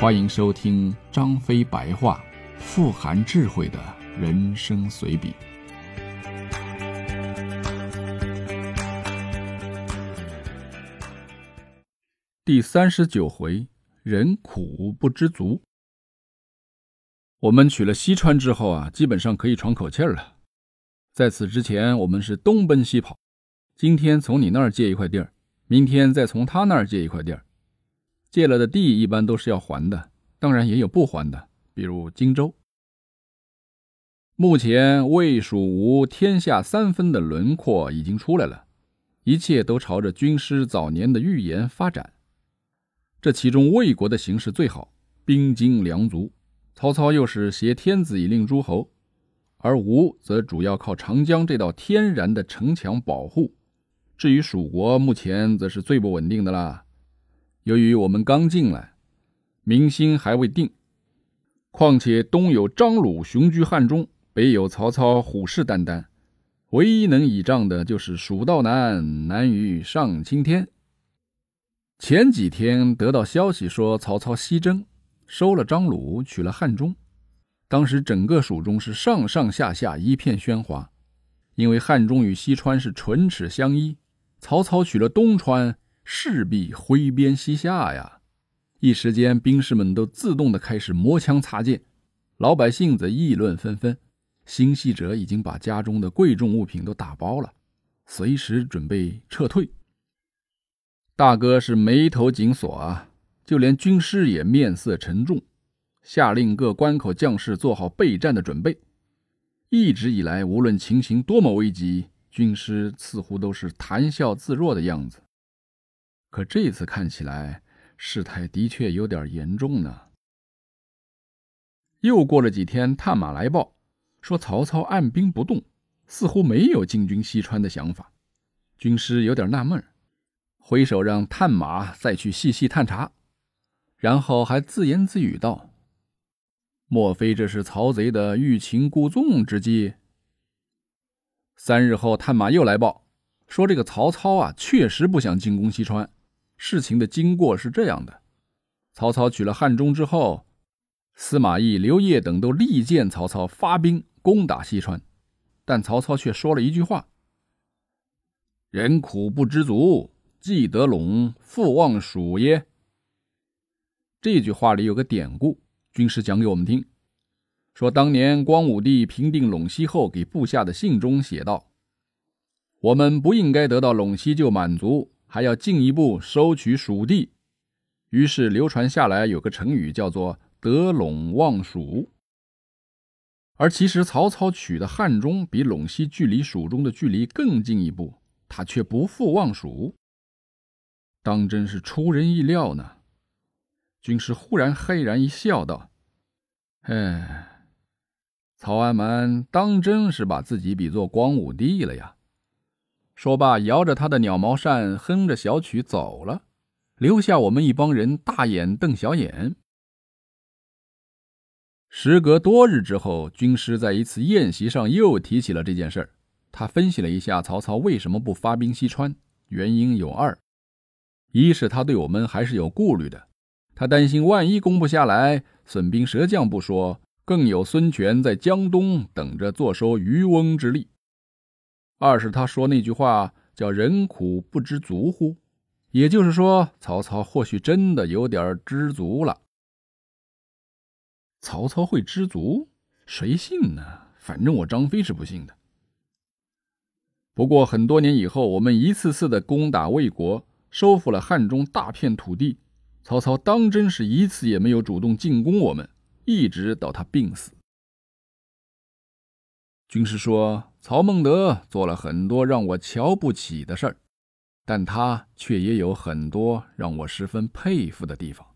欢迎收听张飞白话，富含智慧的人生随笔。第三十九回，人苦不知足。我们取了西川之后啊，基本上可以喘口气儿了。在此之前，我们是东奔西跑，今天从你那儿借一块地儿，明天再从他那儿借一块地儿。借了的地一般都是要还的，当然也有不还的，比如荆州。目前魏、蜀、吴天下三分的轮廓已经出来了，一切都朝着军师早年的预言发展。这其中魏国的形势最好，兵精粮足，曹操又是挟天子以令诸侯，而吴则主要靠长江这道天然的城墙保护。至于蜀国，目前则是最不稳定的啦。由于我们刚进来，民心还未定，况且东有张鲁雄居汉中，北有曹操虎视眈眈，唯一能倚仗的就是蜀道难，难于上青天。前几天得到消息说曹操西征，收了张鲁，取了汉中，当时整个蜀中是上上下下一片喧哗，因为汉中与西川是唇齿相依，曹操取了东川。势必挥鞭西下呀！一时间，兵士们都自动的开始磨枪擦剑，老百姓则议论纷纷。心系者已经把家中的贵重物品都打包了，随时准备撤退。大哥是眉头紧锁啊，就连军师也面色沉重，下令各关口将士做好备战的准备。一直以来，无论情形多么危急，军师似乎都是谈笑自若的样子。可这次看起来，事态的确有点严重呢。又过了几天，探马来报说曹操按兵不动，似乎没有进军西川的想法。军师有点纳闷，挥手让探马再去细细探查，然后还自言自语道：“莫非这是曹贼的欲擒故纵之计？”三日后，探马又来报说，这个曹操啊，确实不想进攻西川。事情的经过是这样的：曹操取了汉中之后，司马懿、刘烨等都力荐曹操发兵攻打西川，但曹操却说了一句话：“人苦不知足，既得陇，复望蜀耶。”这句话里有个典故，军师讲给我们听，说当年光武帝平定陇西后，给部下的信中写道：“我们不应该得到陇西就满足。”还要进一步收取蜀地，于是流传下来有个成语叫做“得陇望蜀”。而其实曹操取的汉中比陇西距离蜀中的距离更进一步，他却不复望蜀，当真是出人意料呢。军师忽然嘿然一笑，道：“哎，曹安瞒当真是把自己比作光武帝了呀。”说罢，摇着他的鸟毛扇，哼着小曲走了，留下我们一帮人大眼瞪小眼。时隔多日之后，军师在一次宴席上又提起了这件事儿。他分析了一下曹操为什么不发兵西川，原因有二：一是他对我们还是有顾虑的，他担心万一攻不下来，损兵折将不说，更有孙权在江东等着坐收渔翁之利。二是他说那句话叫“人苦不知足乎”，也就是说，曹操或许真的有点知足了。曹操会知足，谁信呢？反正我张飞是不信的。不过很多年以后，我们一次次的攻打魏国，收复了汉中大片土地，曹操当真是一次也没有主动进攻我们，一直到他病死。军师说：“曹孟德做了很多让我瞧不起的事儿，但他却也有很多让我十分佩服的地方。”